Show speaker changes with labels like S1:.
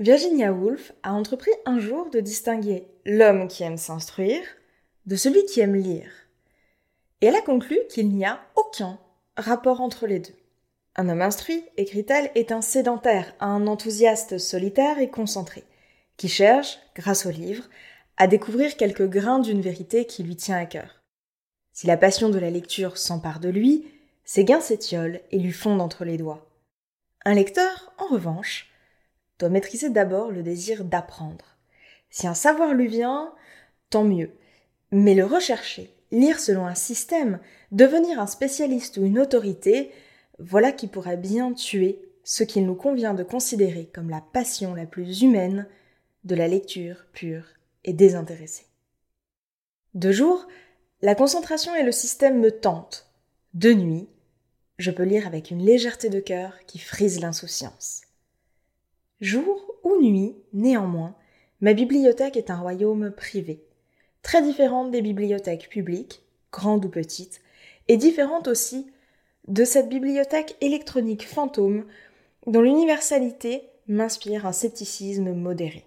S1: Virginia Woolf a entrepris un jour de distinguer l'homme qui aime s'instruire de celui qui aime lire. Et elle a conclu qu'il n'y a aucun rapport entre les deux. Un homme instruit, écrit-elle, est un sédentaire, un enthousiaste solitaire et concentré, qui cherche, grâce au livre, à découvrir quelques grains d'une vérité qui lui tient à cœur. Si la passion de la lecture s'empare de lui, ses gains s'étiolent et lui fondent entre les doigts. Un lecteur, en revanche, doit maîtriser d'abord le désir d'apprendre. Si un savoir lui vient, tant mieux. Mais le rechercher, lire selon un système, devenir un spécialiste ou une autorité, voilà qui pourrait bien tuer ce qu'il nous convient de considérer comme la passion la plus humaine de la lecture pure et désintéressée. De jour, la concentration et le système me tentent. De nuit, je peux lire avec une légèreté de cœur qui frise l'insouciance. Jour ou nuit, néanmoins, ma bibliothèque est un royaume privé, très différente des bibliothèques publiques, grandes ou petites, et différente aussi de cette bibliothèque électronique fantôme dont l'universalité m'inspire un scepticisme modéré.